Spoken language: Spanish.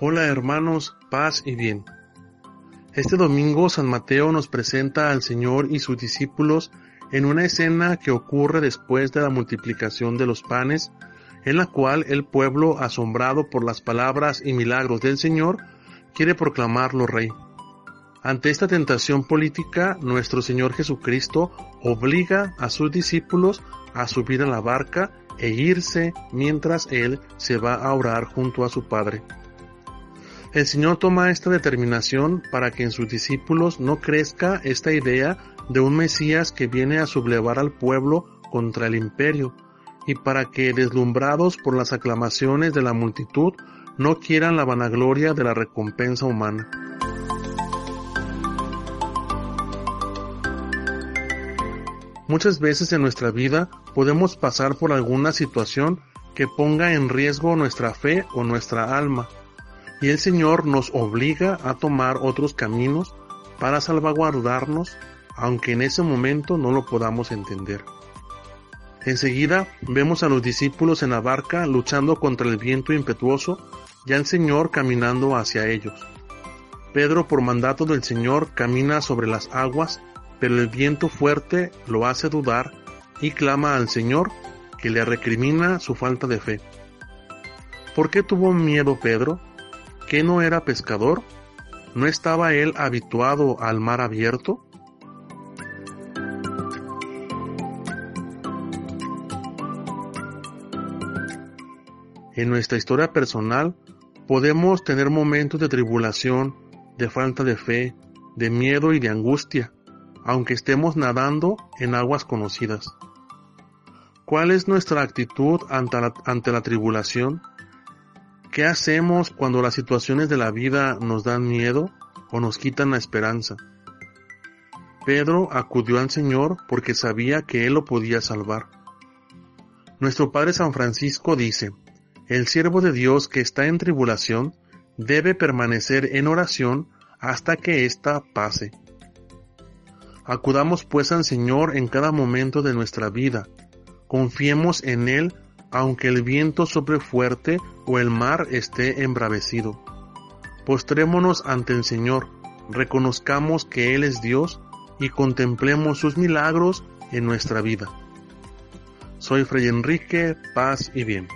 Hola hermanos, paz y bien. Este domingo San Mateo nos presenta al Señor y sus discípulos en una escena que ocurre después de la multiplicación de los panes, en la cual el pueblo, asombrado por las palabras y milagros del Señor, quiere proclamarlo rey. Ante esta tentación política, nuestro Señor Jesucristo obliga a sus discípulos a subir a la barca e irse mientras Él se va a orar junto a su Padre. El Señor toma esta determinación para que en sus discípulos no crezca esta idea de un Mesías que viene a sublevar al pueblo contra el imperio, y para que, deslumbrados por las aclamaciones de la multitud, no quieran la vanagloria de la recompensa humana. Muchas veces en nuestra vida podemos pasar por alguna situación que ponga en riesgo nuestra fe o nuestra alma y el Señor nos obliga a tomar otros caminos para salvaguardarnos, aunque en ese momento no lo podamos entender. Enseguida vemos a los discípulos en la barca luchando contra el viento impetuoso y al Señor caminando hacia ellos. Pedro por mandato del Señor camina sobre las aguas, pero el viento fuerte lo hace dudar y clama al Señor que le recrimina su falta de fe. ¿Por qué tuvo miedo Pedro? ¿Qué no era pescador? ¿No estaba él habituado al mar abierto? En nuestra historia personal podemos tener momentos de tribulación, de falta de fe, de miedo y de angustia, aunque estemos nadando en aguas conocidas. ¿Cuál es nuestra actitud ante la, ante la tribulación? ¿Qué hacemos cuando las situaciones de la vida nos dan miedo o nos quitan la esperanza? Pedro acudió al Señor porque sabía que Él lo podía salvar. Nuestro Padre San Francisco dice, el siervo de Dios que está en tribulación debe permanecer en oración hasta que ésta pase. Acudamos pues al Señor en cada momento de nuestra vida, confiemos en Él aunque el viento sople fuerte o el mar esté embravecido. Postrémonos ante el Señor, reconozcamos que Él es Dios y contemplemos sus milagros en nuestra vida. Soy Fray Enrique, paz y bien.